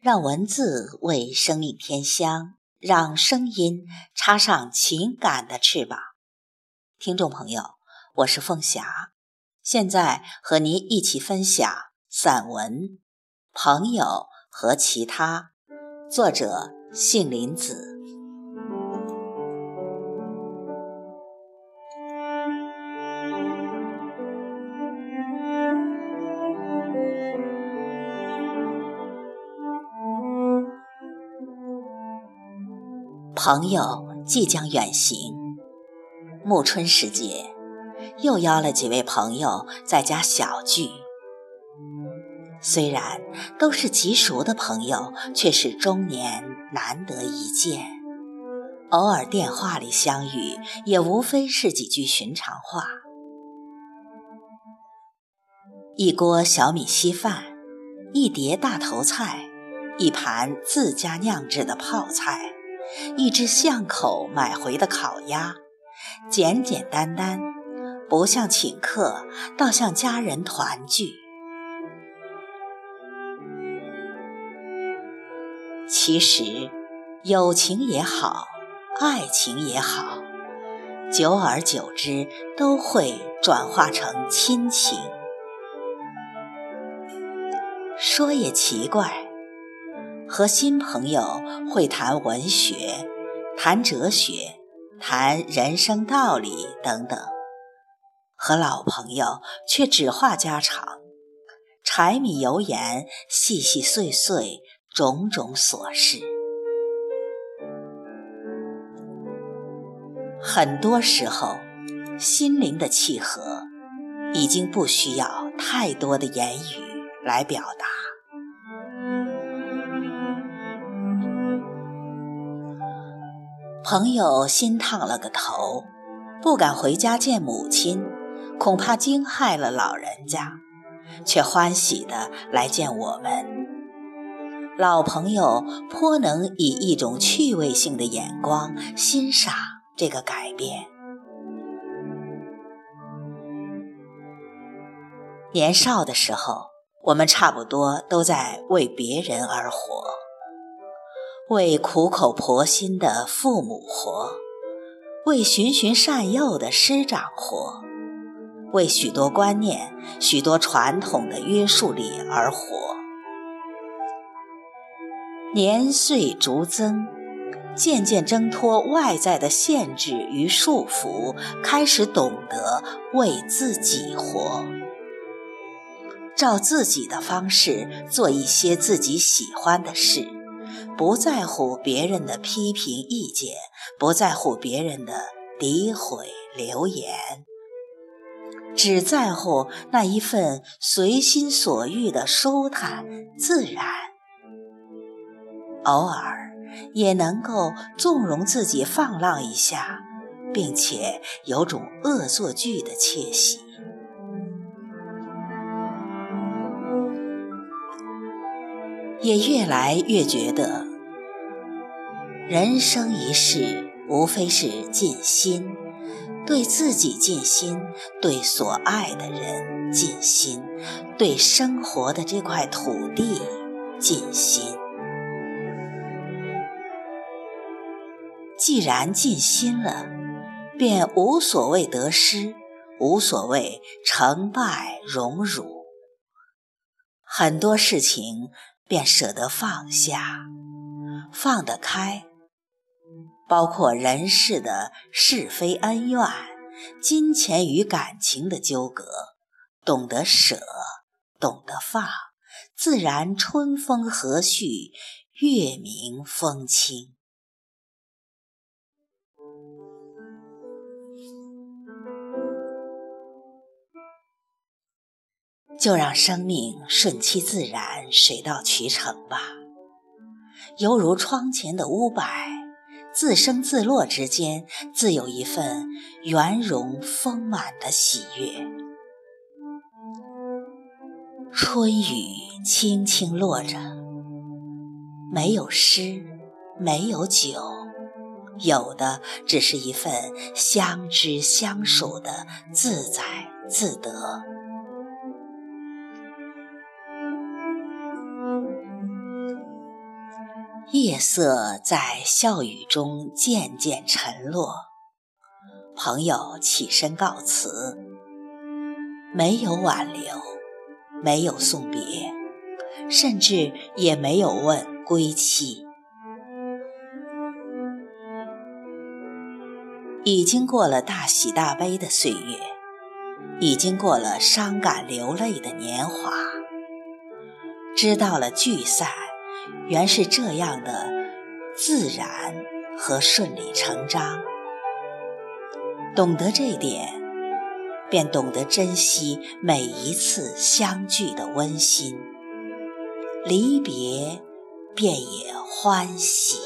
让文字为生命添香，让声音插上情感的翅膀。听众朋友，我是凤霞，现在和您一起分享散文《朋友和其他》，作者杏林子。朋友即将远行，暮春时节，又邀了几位朋友在家小聚。虽然都是极熟的朋友，却是中年难得一见。偶尔电话里相遇，也无非是几句寻常话。一锅小米稀饭，一碟大头菜，一盘自家酿制的泡菜。一只巷口买回的烤鸭，简简单单，不像请客，倒像家人团聚。其实，友情也好，爱情也好，久而久之都会转化成亲情。说也奇怪。和新朋友会谈文学、谈哲学、谈人生道理等等，和老朋友却只话家常，柴米油盐、细细碎碎、种种琐事。很多时候，心灵的契合已经不需要太多的言语来表达。朋友新烫了个头，不敢回家见母亲，恐怕惊害了老人家，却欢喜的来见我们。老朋友颇能以一种趣味性的眼光欣赏这个改变。年少的时候，我们差不多都在为别人而活。为苦口婆心的父母活，为循循善诱的师长活，为许多观念、许多传统的约束力而活。年岁逐增，渐渐挣脱外在的限制与束缚，开始懂得为自己活，照自己的方式做一些自己喜欢的事。不在乎别人的批评意见，不在乎别人的诋毁流言，只在乎那一份随心所欲的舒坦自然。偶尔也能够纵容自己放浪一下，并且有种恶作剧的窃喜。也越来越觉得，人生一世无非是尽心，对自己尽心，对所爱的人尽心，对生活的这块土地尽心。既然尽心了，便无所谓得失，无所谓成败荣辱，很多事情。便舍得放下，放得开，包括人世的是非恩怨、金钱与感情的纠葛，懂得舍，懂得放，自然春风和煦，月明风清。就让生命顺其自然，水到渠成吧。犹如窗前的乌柏，自生自落之间，自有一份圆融丰满的喜悦。春雨轻轻落着，没有诗，没有酒，有的只是一份相知相守的自在自得。夜色在笑语中渐渐沉落，朋友起身告辞，没有挽留，没有送别，甚至也没有问归期。已经过了大喜大悲的岁月，已经过了伤感流泪的年华，知道了聚散。原是这样的自然和顺理成章，懂得这点，便懂得珍惜每一次相聚的温馨，离别便也欢喜。